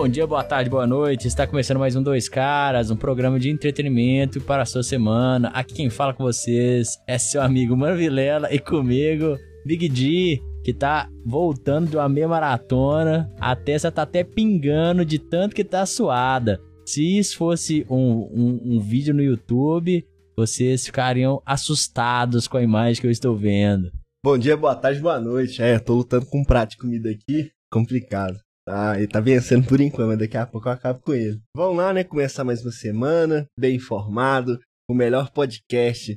Bom dia, boa tarde, boa noite. Está começando mais um Dois Caras, um programa de entretenimento para a sua semana. Aqui quem fala com vocês é seu amigo Mano Vilela e comigo, Big D, que tá voltando de uma meia maratona. A testa tá até pingando de tanto que tá suada. Se isso fosse um, um, um vídeo no YouTube, vocês ficariam assustados com a imagem que eu estou vendo. Bom dia, boa tarde, boa noite. É, tô lutando com um prato de comida aqui, complicado. Ah, ele tá vencendo por enquanto, mas daqui a pouco eu acabo com ele. Vamos lá, né? Começar mais uma semana, bem informado, o melhor podcast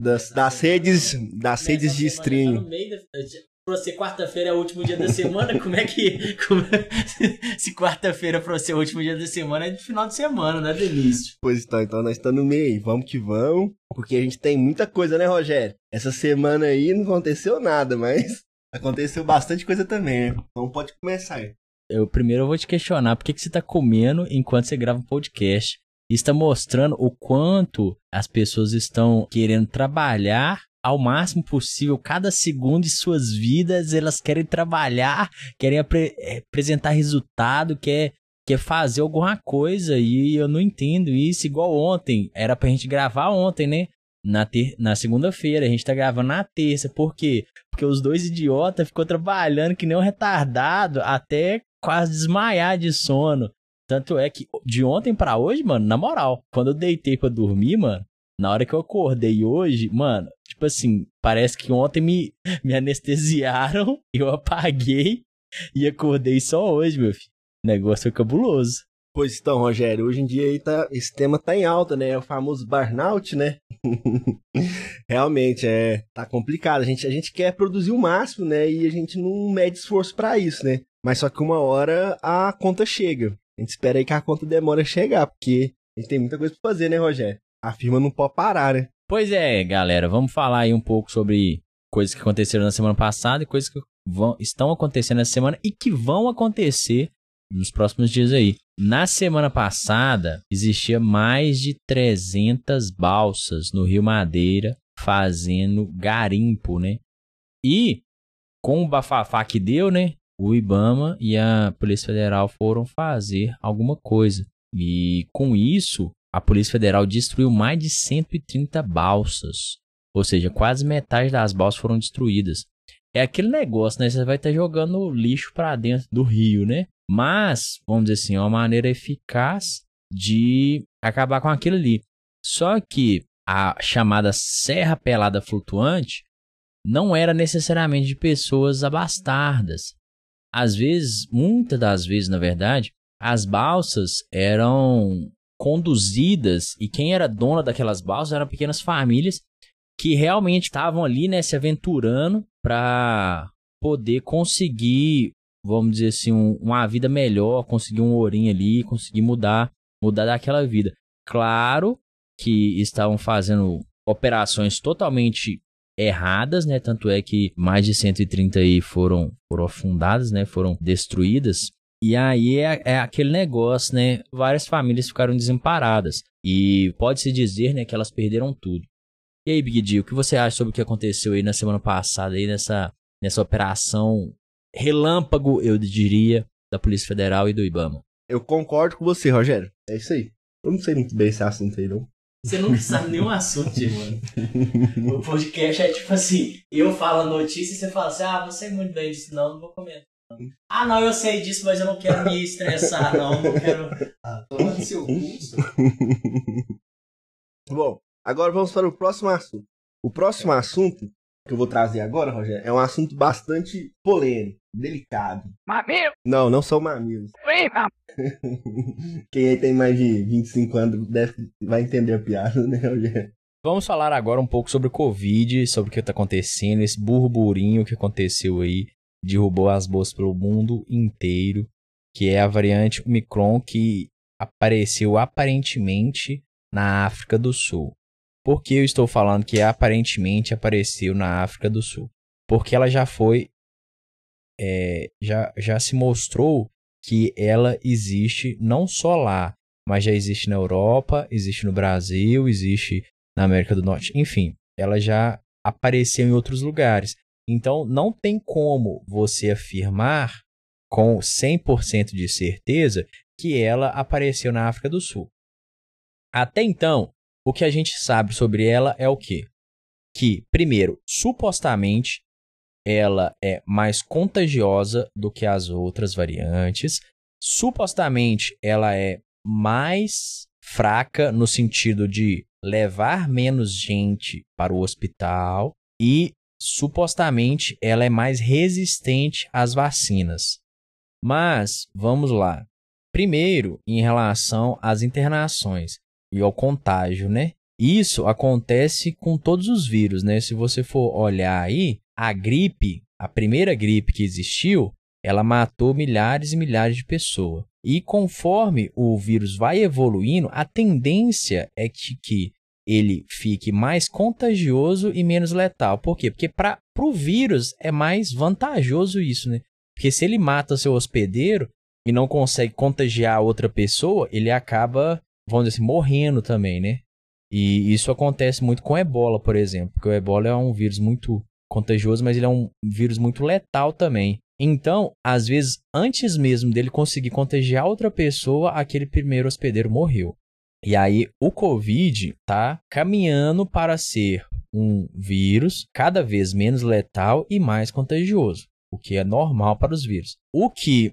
das, das redes, das redes de streaming. Pra você, quarta-feira é o último dia da semana, como é que. Como... Se quarta-feira pra você é o último dia da semana, é de final de semana, né, Delício? Pois então, então nós estamos no meio, vamos que vamos. Porque a gente tem muita coisa, né, Rogério? Essa semana aí não aconteceu nada, mas aconteceu bastante coisa também, né? Então pode começar aí. Eu primeiro eu vou te questionar por que, que você tá comendo enquanto você grava um podcast. Está mostrando o quanto as pessoas estão querendo trabalhar ao máximo possível, cada segundo de suas vidas, elas querem trabalhar, querem apre eh, apresentar resultado, quer, quer fazer alguma coisa, e eu não entendo isso, igual ontem, era pra gente gravar ontem, né? Na, ter na segunda-feira, a gente tá gravando na terça, por quê? Porque os dois idiotas ficou trabalhando que nem um retardado até quase desmaiar de sono. Tanto é que de ontem para hoje, mano, na moral, quando eu deitei pra dormir, mano, na hora que eu acordei hoje, mano, tipo assim, parece que ontem me, me anestesiaram, eu apaguei e acordei só hoje, meu filho. O negócio foi cabuloso. Pois então, Rogério, hoje em dia aí tá, esse tema tá em alta, né? É o famoso burnout, né? Realmente, é, tá complicado. A gente, a gente quer produzir o máximo, né? E a gente não mede esforço para isso, né? Mas só que uma hora a conta chega. A gente espera aí que a conta demora a chegar, porque a gente tem muita coisa pra fazer, né, Rogério? A firma não pode parar, né? Pois é, galera, vamos falar aí um pouco sobre coisas que aconteceram na semana passada e coisas que vão, estão acontecendo essa semana e que vão acontecer nos próximos dias aí. Na semana passada, existia mais de 300 balsas no Rio Madeira fazendo garimpo, né? E com o bafafá que deu, né? O Ibama e a Polícia Federal foram fazer alguma coisa. E com isso, a Polícia Federal destruiu mais de 130 balsas. Ou seja, quase metade das balsas foram destruídas. É aquele negócio, né? Você vai estar jogando lixo para dentro do rio, né? Mas, vamos dizer assim, é uma maneira eficaz de acabar com aquilo ali. Só que a chamada Serra Pelada Flutuante não era necessariamente de pessoas abastardas. Às vezes, muitas das vezes, na verdade, as balsas eram conduzidas e quem era dona daquelas balsas eram pequenas famílias que realmente estavam ali, né, se aventurando para poder conseguir, vamos dizer assim, um, uma vida melhor, conseguir um ourinho ali, conseguir mudar, mudar daquela vida. Claro que estavam fazendo operações totalmente erradas, né? Tanto é que mais de 130 aí foram, foram afundadas, né? Foram destruídas. E aí é, é, aquele negócio, né? Várias famílias ficaram desamparadas. E pode-se dizer, né, que elas perderam tudo. E aí, Big D, o que você acha sobre o que aconteceu aí na semana passada, aí nessa, nessa operação relâmpago, eu diria, da Polícia Federal e do Ibama? Eu concordo com você, Rogério. É isso aí. Eu não sei muito bem esse assunto aí, não. Você nunca sabe nenhum assunto, mano. O podcast é tipo assim, eu falo a notícia e você fala assim, ah, não sei muito bem disso não, não vou comentar. Ah, não, eu sei disso, mas eu não quero me estressar, não. Não quero. Ah, seu curso. Bom, agora vamos para o próximo assunto. O próximo assunto que eu vou trazer agora, Rogério, é um assunto bastante polêmico, delicado. Mamilo? Não, não são mamilos. Quem aí tem mais de 25 anos deve, vai entender a piada, né, Rogério? Vamos falar agora um pouco sobre o Covid, sobre o que está acontecendo, esse burburinho que aconteceu aí derrubou as bolsas pelo mundo inteiro, que é a variante Omicron que apareceu aparentemente na África do Sul. Por que eu estou falando que aparentemente apareceu na África do Sul? Porque ela já foi. É, já, já se mostrou que ela existe não só lá, mas já existe na Europa, existe no Brasil, existe na América do Norte. Enfim, ela já apareceu em outros lugares. Então, não tem como você afirmar com 100% de certeza que ela apareceu na África do Sul. Até então, o que a gente sabe sobre ela é o quê? Que, primeiro, supostamente ela é mais contagiosa do que as outras variantes. Supostamente ela é mais fraca no sentido de levar menos gente para o hospital e supostamente ela é mais resistente às vacinas. Mas vamos lá. Primeiro, em relação às internações e ao contágio, né? Isso acontece com todos os vírus, né? Se você for olhar aí, a gripe, a primeira gripe que existiu, ela matou milhares e milhares de pessoas. E conforme o vírus vai evoluindo, a tendência é que, que ele fique mais contagioso e menos letal. Por quê? Porque para o vírus é mais vantajoso isso, né? Porque se ele mata seu hospedeiro e não consegue contagiar outra pessoa, ele acaba, vamos dizer assim, morrendo também, né? E isso acontece muito com ebola, por exemplo, porque o ebola é um vírus muito contagioso, mas ele é um vírus muito letal também. Então, às vezes, antes mesmo dele conseguir contagiar outra pessoa, aquele primeiro hospedeiro morreu. E aí, o Covid tá caminhando para ser um vírus cada vez menos letal e mais contagioso, o que é normal para os vírus. O que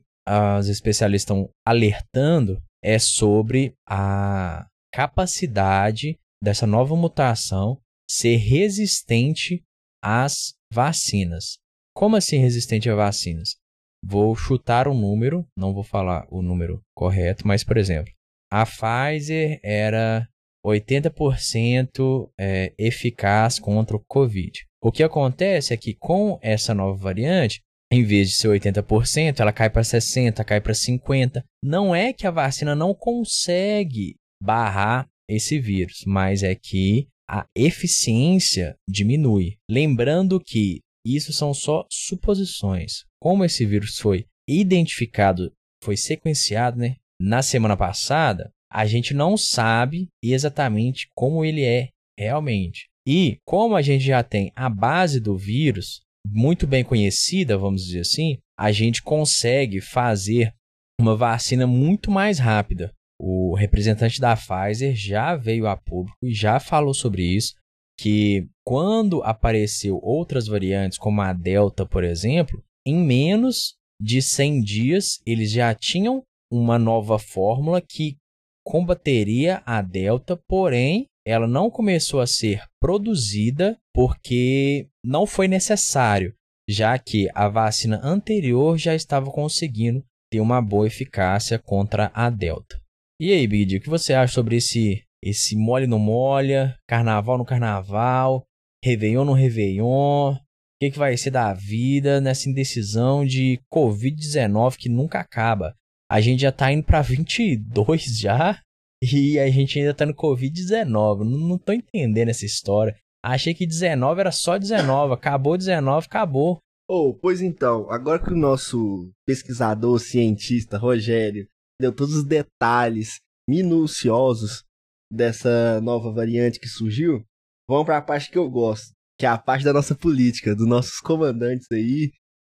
os especialistas estão alertando é sobre a capacidade dessa nova mutação ser resistente às vacinas. Como assim resistente a vacinas? Vou chutar um número, não vou falar o número correto, mas por exemplo, a Pfizer era 80% é, eficaz contra o Covid. O que acontece é que com essa nova variante, em vez de ser 80%, ela cai para 60%, cai para 50%. Não é que a vacina não consegue barrar esse vírus, mas é que a eficiência diminui. Lembrando que isso são só suposições. Como esse vírus foi identificado, foi sequenciado, né? Na semana passada, a gente não sabe exatamente como ele é realmente. E como a gente já tem a base do vírus muito bem conhecida, vamos dizer assim, a gente consegue fazer uma vacina muito mais rápida. O representante da Pfizer já veio a público e já falou sobre isso, que quando apareceu outras variantes, como a Delta, por exemplo, em menos de 100 dias eles já tinham uma nova fórmula que combateria a Delta, porém ela não começou a ser produzida porque não foi necessário, já que a vacina anterior já estava conseguindo ter uma boa eficácia contra a Delta. E aí, Big o que você acha sobre esse esse mole no molha, carnaval no carnaval, Réveillon no Réveillon, o que, que vai ser da vida nessa indecisão de Covid-19 que nunca acaba? A gente já tá indo pra 22 já e a gente ainda tá no Covid-19. Não, não tô entendendo essa história. Achei que 19 era só 19, acabou 19, acabou. Oh, pois então, agora que o nosso pesquisador, cientista, Rogério, deu todos os detalhes minuciosos dessa nova variante que surgiu, vamos para a parte que eu gosto, que é a parte da nossa política, dos nossos comandantes aí,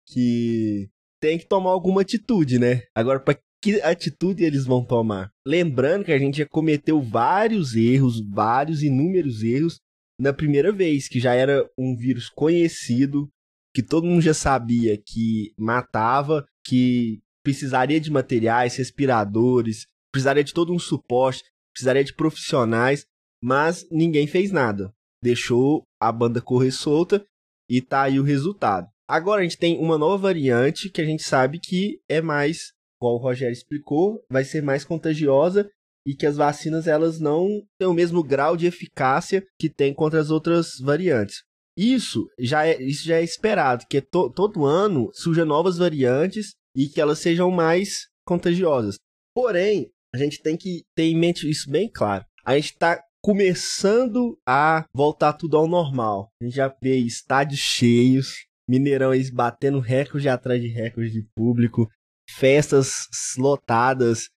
que tem que tomar alguma atitude, né? Agora, para que atitude eles vão tomar? Lembrando que a gente já cometeu vários erros, vários inúmeros erros na primeira vez, que já era um vírus conhecido, que todo mundo já sabia que matava, que precisaria de materiais, respiradores, precisaria de todo um suporte, precisaria de profissionais, mas ninguém fez nada. Deixou a banda correr solta e tá aí o resultado. Agora a gente tem uma nova variante que a gente sabe que é mais, como o Rogério explicou, vai ser mais contagiosa e que as vacinas elas não têm o mesmo grau de eficácia que tem contra as outras variantes. Isso já é, isso já é esperado, que to, todo ano surjam novas variantes e que elas sejam mais contagiosas. Porém, a gente tem que ter em mente isso bem claro. A gente está começando a voltar tudo ao normal. A gente já vê estádios cheios, Mineirão batendo recorde atrás de recorde de público, festas lotadas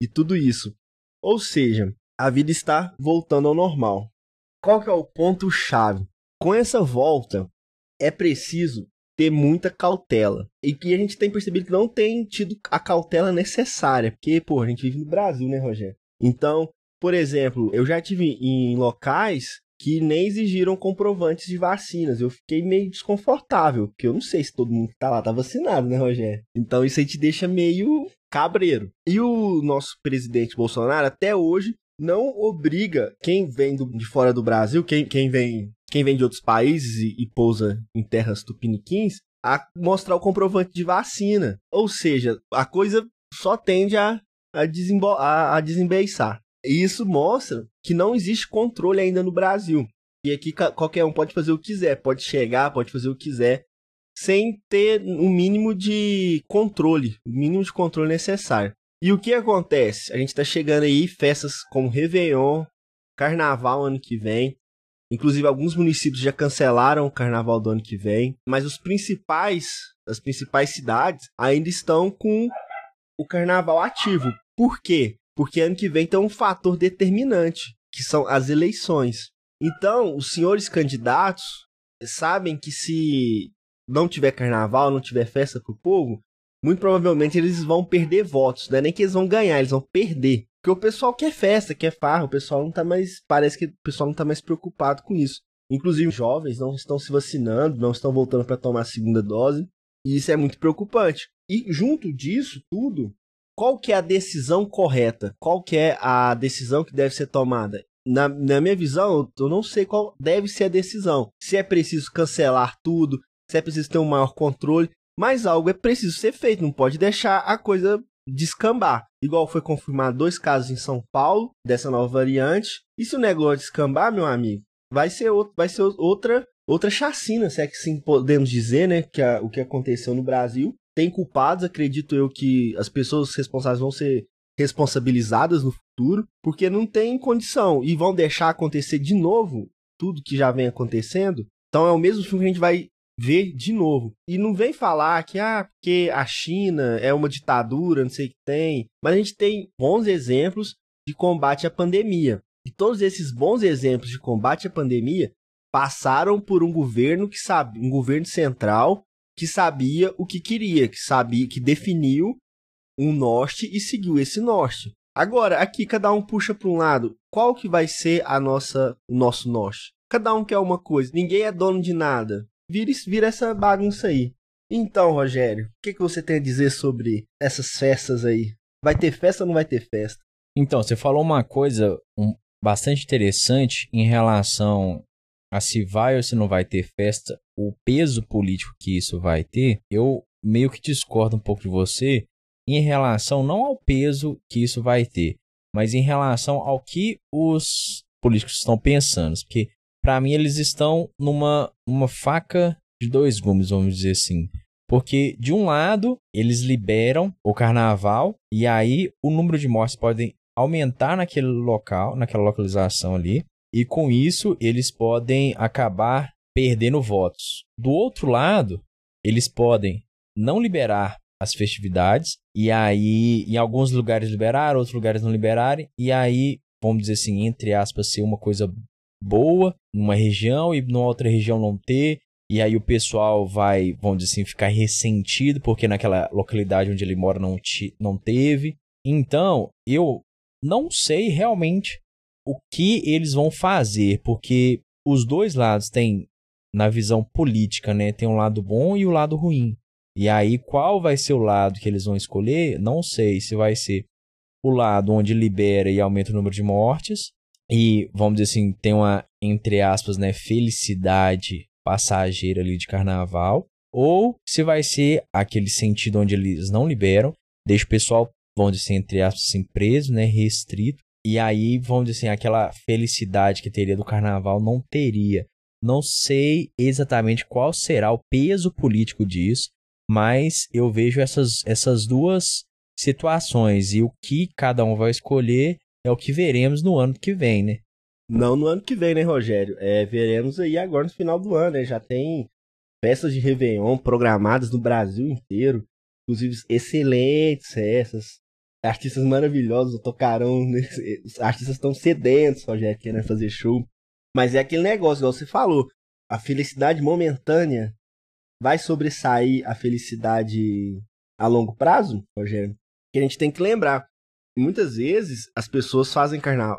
e tudo isso. Ou seja, a vida está voltando ao normal. Qual que é o ponto chave? Com essa volta, é preciso ter muita cautela. E que a gente tem percebido que não tem tido a cautela necessária, porque, pô, a gente vive no Brasil, né, Rogério? Então, por exemplo, eu já tive em locais que nem exigiram comprovantes de vacinas. Eu fiquei meio desconfortável, porque eu não sei se todo mundo que tá lá tá vacinado, né, Rogério? Então isso aí te deixa meio cabreiro. E o nosso presidente Bolsonaro, até hoje, não obriga quem vem do, de fora do Brasil, quem, quem, vem, quem vem de outros países e, e pousa em terras tupiniquins, a mostrar o comprovante de vacina. Ou seja, a coisa só tende a, a, a, a desembeiçar. E isso mostra que não existe controle ainda no Brasil. E aqui qualquer um pode fazer o que quiser, pode chegar, pode fazer o que quiser, sem ter o um mínimo de controle, o mínimo de controle necessário. E o que acontece? A gente está chegando aí festas como Réveillon, Carnaval ano que vem. Inclusive alguns municípios já cancelaram o Carnaval do ano que vem, mas os principais, as principais cidades ainda estão com o Carnaval ativo. Por quê? Porque ano que vem tem um fator determinante, que são as eleições. Então, os senhores candidatos sabem que se não tiver carnaval, não tiver festa pro povo, muito provavelmente eles vão perder votos. É nem que eles vão ganhar, eles vão perder. Porque o pessoal quer festa, quer farra, o pessoal não tá mais. Parece que o pessoal não tá mais preocupado com isso. Inclusive, jovens não estão se vacinando, não estão voltando para tomar a segunda dose. E isso é muito preocupante. E junto disso tudo, qual que é a decisão correta? Qual que é a decisão que deve ser tomada? Na, na minha visão, eu não sei qual deve ser a decisão. Se é preciso cancelar tudo, se é preciso ter um maior controle, mas algo é preciso ser feito, não pode deixar a coisa descambar. Igual foi confirmado dois casos em São Paulo dessa nova variante. E se o negócio descambar, meu amigo, vai ser, outro, vai ser outra outra chacina, se é que sim podemos dizer, né, que a, o que aconteceu no Brasil tem culpados, acredito eu que as pessoas responsáveis vão ser responsabilizadas no futuro, porque não tem condição e vão deixar acontecer de novo tudo que já vem acontecendo. Então é o mesmo filme que a gente vai ver de novo. E não vem falar que ah, porque a China é uma ditadura, não sei o que tem, mas a gente tem bons exemplos de combate à pandemia. E todos esses bons exemplos de combate à pandemia passaram por um governo que sabe, um governo central que sabia o que queria, que sabia, que definiu um norte e seguiu esse norte. Agora, aqui cada um puxa para um lado. Qual que vai ser a nossa, o nosso norte? Cada um quer uma coisa. Ninguém é dono de nada. Vira, vira essa bagunça aí. Então, Rogério, o que, que você tem a dizer sobre essas festas aí? Vai ter festa ou não vai ter festa? Então, você falou uma coisa bastante interessante em relação a se vai ou se não vai ter festa, o peso político que isso vai ter, eu meio que discordo um pouco de você em relação não ao peso que isso vai ter, mas em relação ao que os políticos estão pensando. Porque, para mim, eles estão numa uma faca de dois gumes, vamos dizer assim. Porque, de um lado, eles liberam o carnaval e aí o número de mortes pode aumentar naquele local, naquela localização ali e com isso eles podem acabar perdendo votos. Do outro lado, eles podem não liberar as festividades e aí em alguns lugares liberar, outros lugares não liberarem e aí vamos dizer assim entre aspas ser uma coisa boa numa região e numa outra região não ter e aí o pessoal vai vamos dizer assim ficar ressentido porque naquela localidade onde ele mora não não teve então eu não sei realmente o que eles vão fazer, porque os dois lados têm, na visão política, né, tem um lado bom e o um lado ruim. E aí, qual vai ser o lado que eles vão escolher? Não sei se vai ser o lado onde libera e aumenta o número de mortes, e vamos dizer assim, tem uma, entre aspas, né, felicidade passageira ali de carnaval, ou se vai ser aquele sentido onde eles não liberam, deixa o pessoal, vamos dizer assim, entre aspas, assim, preso, né, restrito, e aí, vamos dizer assim, aquela felicidade que teria do carnaval não teria. Não sei exatamente qual será o peso político disso, mas eu vejo essas, essas duas situações e o que cada um vai escolher é o que veremos no ano que vem, né? Não no ano que vem, né, Rogério? É, veremos aí agora no final do ano, né? Já tem festas de Réveillon programadas no Brasil inteiro. Inclusive, excelentes festas artistas maravilhosos, tocarão, né? os artistas estão sedentos, Rogério, querendo fazer show. Mas é aquele negócio, igual você falou, a felicidade momentânea vai sobressair a felicidade a longo prazo, Rogério? Que a gente tem que lembrar. Muitas vezes as pessoas fazem carnaval.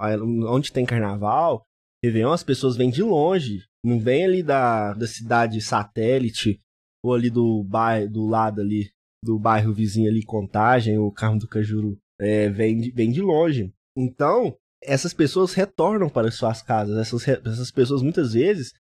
Onde tem carnaval, Réveillon, as pessoas vêm de longe. Não vem ali da, da cidade satélite ou ali do bairro, do lado ali, do bairro vizinho ali, Contagem, ou Carmo do Cajuru. É, vem, de, vem de longe. Então, essas pessoas retornam para suas casas. Essas, essas pessoas muitas vezes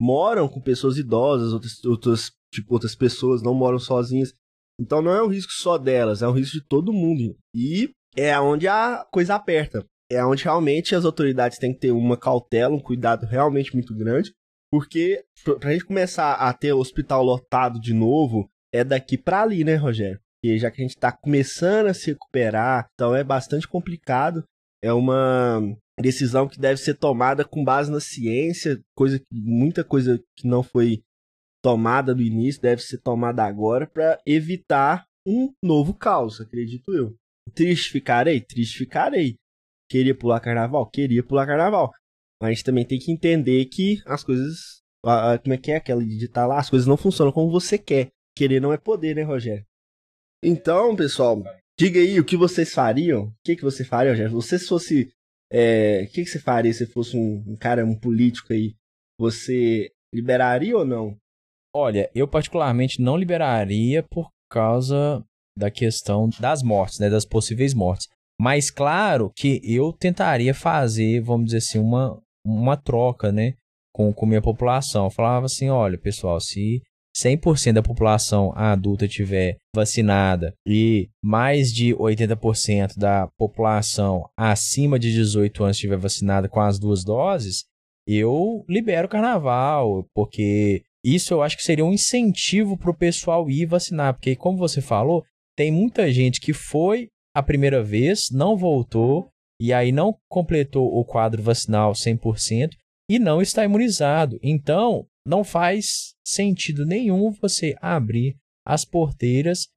moram com pessoas idosas, outras, outras, tipo, outras pessoas não moram sozinhas. Então não é um risco só delas, é um risco de todo mundo. E é onde a coisa aperta. É onde realmente as autoridades têm que ter uma cautela, um cuidado realmente muito grande. Porque pra gente começar a ter o hospital lotado de novo, é daqui para ali, né, Rogério? Porque já que a gente está começando a se recuperar, então é bastante complicado. É uma decisão que deve ser tomada com base na ciência, coisa muita coisa que não foi tomada no início deve ser tomada agora para evitar um novo caos, acredito eu. Triste ficarei? Triste ficarei. Queria pular carnaval? Queria pular carnaval. Mas a gente também tem que entender que as coisas. Como é que é aquela de digitar lá? As coisas não funcionam como você quer. Querer não é poder, né, Rogério? Então, pessoal, diga aí o que vocês fariam. O que, que você faria, Rogério? Você se fosse é, o que, que você faria se fosse um, um, cara, um político aí? Você liberaria ou não? Olha, eu particularmente não liberaria por causa da questão das mortes, né? Das possíveis mortes. Mas claro que eu tentaria fazer, vamos dizer assim, uma, uma troca, né? Com, com minha população. Eu falava assim, olha, pessoal, se 100% da população adulta tiver vacinada e mais de 80% da população acima de 18 anos estiver vacinada com as duas doses, eu libero o carnaval, porque isso eu acho que seria um incentivo para o pessoal ir vacinar, porque como você falou, tem muita gente que foi a primeira vez, não voltou e aí não completou o quadro vacinal 100% e não está imunizado. Então, não faz sentido nenhum você abrir as porteiras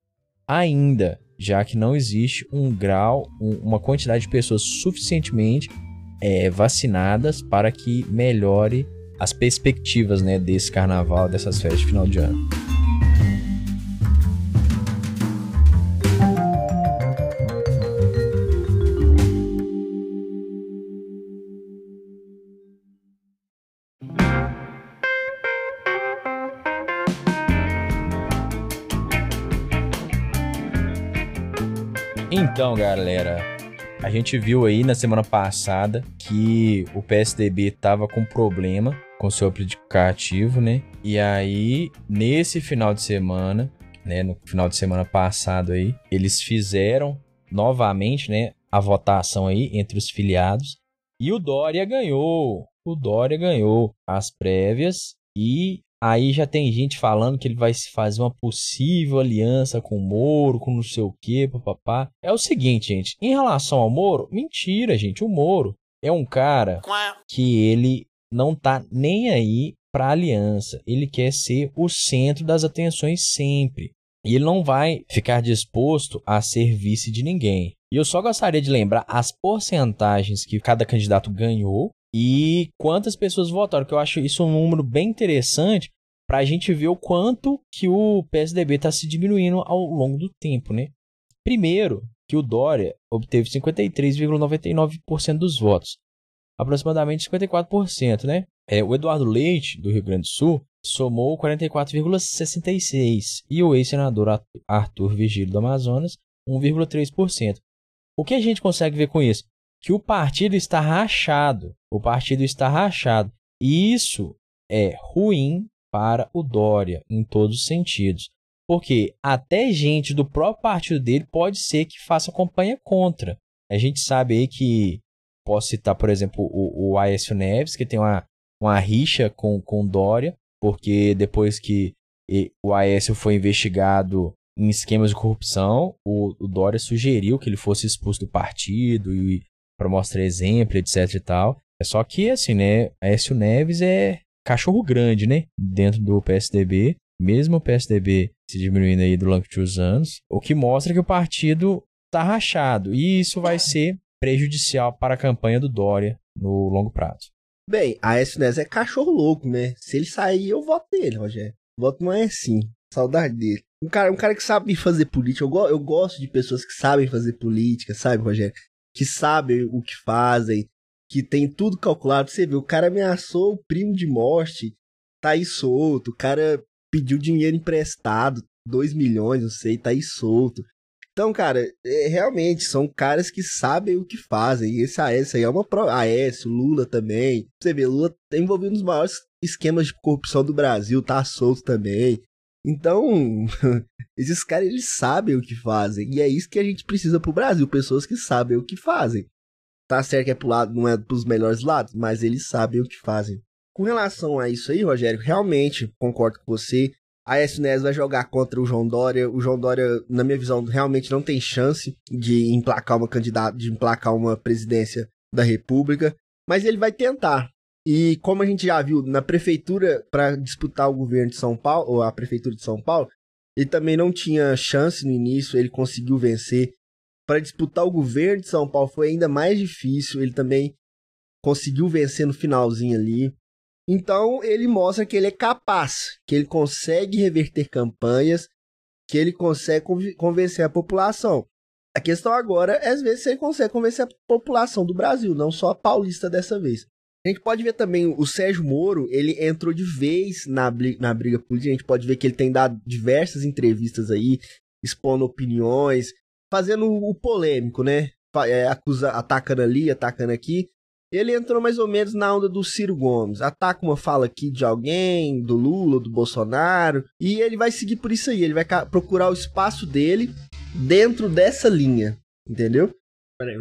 ainda, já que não existe um grau, um, uma quantidade de pessoas suficientemente é, vacinadas para que melhore as perspectivas né, desse carnaval, dessas festas de final de ano. Então, galera, a gente viu aí na semana passada que o PSDB tava com problema com seu aplicativo, né? E aí, nesse final de semana, né, no final de semana passado aí, eles fizeram novamente, né, a votação aí entre os filiados e o Dória ganhou. O Dória ganhou as prévias e Aí já tem gente falando que ele vai fazer uma possível aliança com o Moro, com não sei o que, papapá. É o seguinte, gente. Em relação ao Moro, mentira, gente. O Moro é um cara que ele não tá nem aí pra aliança. Ele quer ser o centro das atenções sempre. E ele não vai ficar disposto a ser vice de ninguém. E eu só gostaria de lembrar as porcentagens que cada candidato ganhou e quantas pessoas votaram, que eu acho isso um número bem interessante para a gente ver o quanto que o PSDB está se diminuindo ao longo do tempo, né? Primeiro, que o Dória obteve 53,99% dos votos, aproximadamente 54%, né? É, o Eduardo Leite, do Rio Grande do Sul, somou 44,66% e o ex-senador Arthur Vigílio do Amazonas, 1,3%. O que a gente consegue ver com isso? Que o partido está rachado. O partido está rachado. E isso é ruim para o Dória em todos os sentidos. Porque até gente do próprio partido dele pode ser que faça campanha contra. A gente sabe aí que, posso citar, por exemplo, o, o Aécio Neves, que tem uma, uma rixa com, com Dória, porque depois que o Aécio foi investigado em esquemas de corrupção, o, o Dória sugeriu que ele fosse expulso do partido e para mostrar exemplo, etc e tal. É só que, assim, né, Aécio Neves é cachorro grande, né? Dentro do PSDB, mesmo o PSDB se diminuindo aí durante os anos, o que mostra que o partido está rachado. E isso vai ser prejudicial para a campanha do Dória no longo prazo. Bem, a SNS é cachorro louco, né? Se ele sair, eu voto nele, Rogério. Voto no Aécio. Saudade dele. Um cara, um cara que sabe fazer política. Eu, go eu gosto de pessoas que sabem fazer política, sabe, Rogério? Que sabem o que fazem, que tem tudo calculado. Você vê, o cara ameaçou o primo de morte, tá aí solto. O cara pediu dinheiro emprestado, 2 milhões, não sei, tá aí solto. Então, cara, é, realmente são caras que sabem o que fazem. Esse AS aí é uma prova. AS, Lula também. Você vê, Lula tá envolvido nos maiores esquemas de corrupção do Brasil, tá solto também. Então, esses caras eles sabem o que fazem. E é isso que a gente precisa pro Brasil, pessoas que sabem o que fazem. Tá certo que é pro lado, não é pros melhores lados, mas eles sabem o que fazem. Com relação a isso aí, Rogério, realmente concordo com você. A SNS vai jogar contra o João Dória. O João Dória, na minha visão, realmente não tem chance de emplacar uma candidata, de emplacar uma presidência da República, mas ele vai tentar. E como a gente já viu na prefeitura para disputar o governo de São Paulo, ou a prefeitura de São Paulo, ele também não tinha chance no início, ele conseguiu vencer. Para disputar o governo de São Paulo foi ainda mais difícil, ele também conseguiu vencer no finalzinho ali. Então ele mostra que ele é capaz, que ele consegue reverter campanhas, que ele consegue convencer a população. A questão agora é às vezes se ele consegue convencer a população do Brasil, não só a paulista dessa vez. A gente pode ver também o Sérgio Moro, ele entrou de vez na, na briga política. A gente pode ver que ele tem dado diversas entrevistas aí, expondo opiniões, fazendo o polêmico, né? É, acusa, atacando ali, atacando aqui. Ele entrou mais ou menos na onda do Ciro Gomes. Ataca uma fala aqui de alguém, do Lula, do Bolsonaro. E ele vai seguir por isso aí. Ele vai procurar o espaço dele dentro dessa linha. Entendeu? Peraí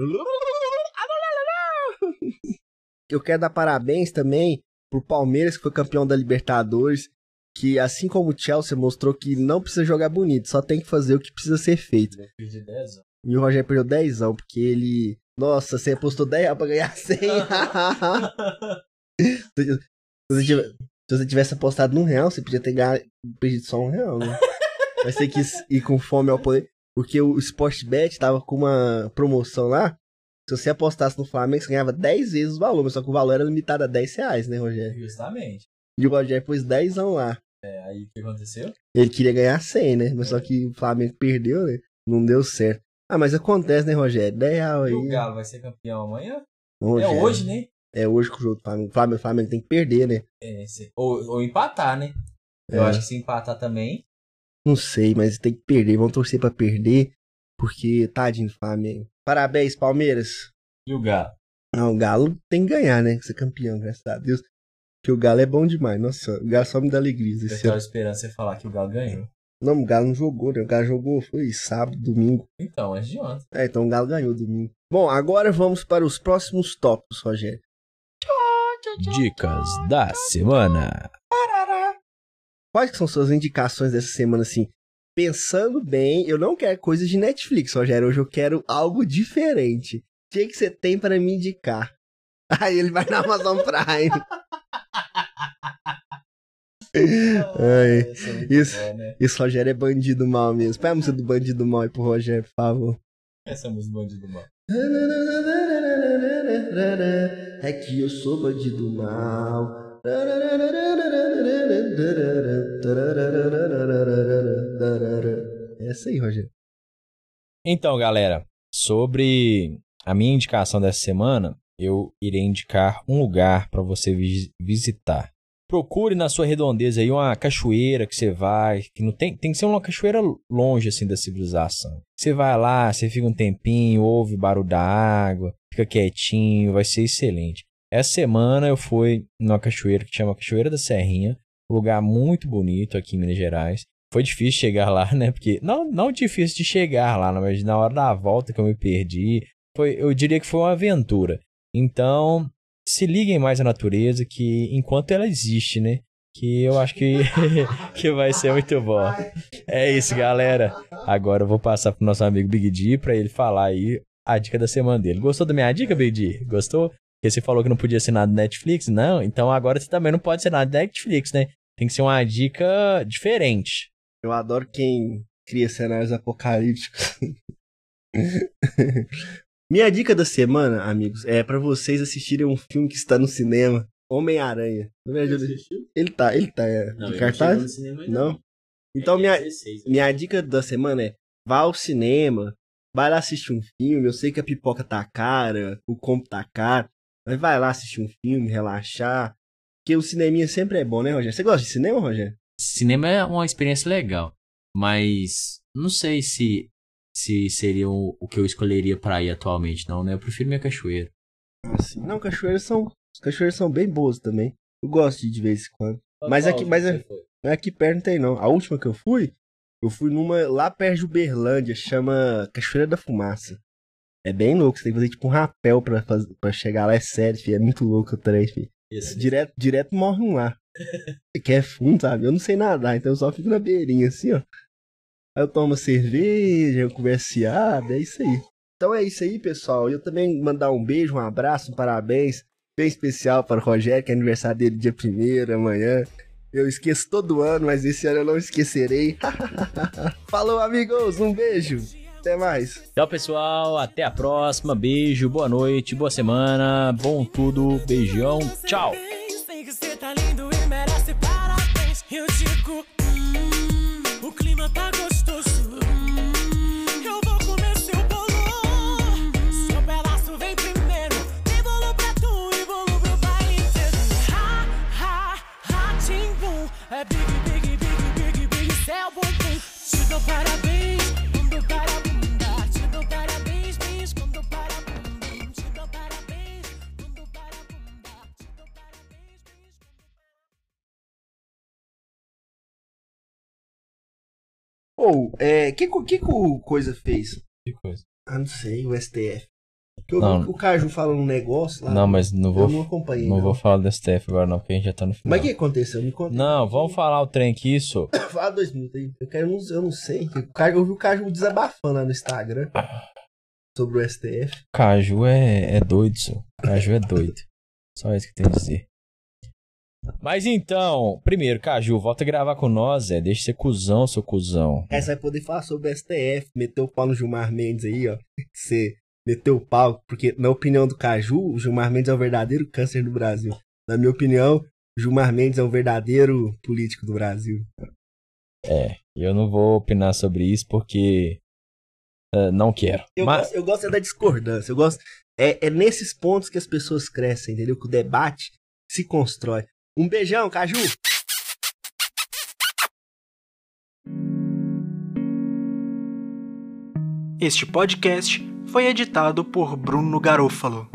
eu quero dar parabéns também pro Palmeiras, que foi campeão da Libertadores, que assim como o Chelsea mostrou que não precisa jogar bonito, só tem que fazer o que precisa ser feito. E o Rogério perdeu 10 anos, porque ele. Nossa, você apostou 10 reais pra ganhar 100. se, você tivesse, se você tivesse apostado num real, você podia ter ganhado, perdido só um real, né? Mas você quis ir com fome ao poder. Porque o Sportbet tava com uma promoção lá se você apostasse no Flamengo, você ganhava 10 vezes o valor, mas só que o valor era limitado a 10 reais, né, Rogério? Justamente. E o Rogério pôs 10 lá. É, aí o que aconteceu? Ele queria ganhar 100, né? Mas é. só que o Flamengo perdeu, né? Não deu certo. Ah, mas acontece, né, Rogério? 10 reais aí. E o Galo vai ser campeão amanhã? Rogério, é hoje, né? É hoje que o jogo do Flamengo. O Flamengo, Flamengo tem que perder, né? É, ou, ou empatar, né? Eu é. acho que se empatar também. Não sei, mas tem que perder. Vamos torcer pra perder. Porque, tadinho, Flamengo. Parabéns, Palmeiras. E o Galo? Não, o Galo tem que ganhar, né? Ser campeão, graças a Deus. Porque o Galo é bom demais. Nossa, o Galo só me dá alegria. Eu tava esperando você falar que o Galo ganhou. Não, o Galo não jogou, né? O Galo jogou, foi sábado, domingo. Então, é de ontem. É, então o Galo ganhou domingo. Bom, agora vamos para os próximos tópicos, Rogério. Dicas da semana. Quais são suas indicações dessa semana, assim? Pensando bem, eu não quero coisas de Netflix, Rogério. Hoje eu quero algo diferente que, que você tem para me indicar? Aí ele vai na Amazon Prime. Ai, é isso, bom, né? isso, Rogério, é bandido mal mesmo. Põe a música do bandido mal aí pro Rogério, por favor. Essa é música do bandido mal. É que eu sou bandido mal. Essa aí, Rogério. Então, galera, sobre a minha indicação dessa semana, eu irei indicar um lugar para você visitar. Procure na sua redondeza aí uma cachoeira que você vai, que não tem, tem que ser uma cachoeira longe assim da civilização. Você vai lá, você fica um tempinho, ouve barulho da água, fica quietinho, vai ser excelente. Essa semana eu fui numa cachoeira que chama Cachoeira da Serrinha, um lugar muito bonito aqui em Minas Gerais. Foi difícil chegar lá, né? Porque não, não difícil de chegar lá, mas na hora da volta que eu me perdi, foi, eu diria que foi uma aventura. Então, se liguem mais à natureza, que enquanto ela existe, né? Que eu acho que, que vai ser muito bom. É isso, galera. Agora eu vou passar pro nosso amigo Big D para ele falar aí a dica da semana dele. Gostou da minha dica, Big D? Gostou? Porque você falou que não podia ser nada Netflix? Não, então agora você também não pode ser nada Netflix, né? Tem que ser uma dica diferente. Eu adoro quem cria cenários apocalípticos. Minha dica da semana, amigos, é para vocês assistirem um filme que está no cinema. Homem-Aranha. Não me ajuda. assistiu? Ele tá, ele tá é, Não, em ele cartaz? no cinema ainda Não. Então minha, 16, minha dica da semana é vá ao cinema, vai lá assistir um filme. Eu sei que a pipoca tá cara, o combo tá caro, mas vai lá assistir um filme, relaxar. Porque o cineminha sempre é bom, né, Rogério? Você gosta de cinema, Rogério? Cinema é uma experiência legal, mas não sei se se seria o, o que eu escolheria pra ir atualmente, não, né? Eu prefiro minha cachoeira. Assim, não, cachoeiras são. As cachoeiras são bem boas também. Eu gosto de de vez em quando. Mas aqui- mas é- é aqui perto não tem, não. A última que eu fui, eu fui numa lá perto de Uberlândia, chama Cachoeira da Fumaça. É bem louco, você tem que fazer tipo um rapel pra, fazer, pra chegar lá, é sério, filho. É muito louco o trem, filho. Esse- Direto, direto morre um lá. que é fundo, sabe? Eu não sei nadar, então eu só fico na beirinha assim, ó. Aí eu tomo cerveja, eu converso fiado, é isso aí. Então é isso aí, pessoal. Eu também mandar um beijo, um abraço, um parabéns bem especial para o Rogério, que é aniversário dele dia 1 amanhã. Eu esqueço todo ano, mas esse ano eu não esquecerei. Falou, amigos, um beijo. Até mais. Tchau, pessoal. Até a próxima. Beijo, boa noite, boa semana, bom tudo. Beijão. Tchau. Clima tá gostoso. Hum, eu vou comer seu bolo. Seu pedaço vem primeiro. Tem bolo pra tu e bolo pro baile inteiro. Ha, ha, ha, timbum. É big, big, big, big, big, céu bumbum. Te dou parabéns, que, que que o Coisa fez? Que coisa. Ah, não sei, o STF. Eu Não. vi o Caju falando um negócio lá. Não, mas não vou, Eu não acompanhei. não não. vou falar do STF agora, não, porque a gente já tá no final. Mas o que aconteceu? Me conta. Não, vamos falar o trem aqui, isso. Fala dois minutos aí. Eu, quero, eu, não, eu não sei. O Caju, eu vi o Caju desabafando lá no Instagram sobre o STF. Caju é, é doido, senhor. Caju é doido. Só isso que tem a dizer. Mas então, primeiro, Caju, volta a gravar com nós, Zé. Deixa de ser cuzão, seu cuzão. Aí você vai poder falar sobre o STF, meter o pau no Gilmar Mendes aí, ó. Você meteu o pau, porque na opinião do Caju, o Gilmar Mendes é o verdadeiro câncer do Brasil. Na minha opinião, o Gilmar Mendes é o verdadeiro político do Brasil. É, eu não vou opinar sobre isso porque eh, não quero. Eu, Mas, gosto, eu gosto é da discordância. Eu gosto. É, é nesses pontos que as pessoas crescem, entendeu? Que o debate se constrói. Um beijão, Caju! Este podcast foi editado por Bruno Garofalo.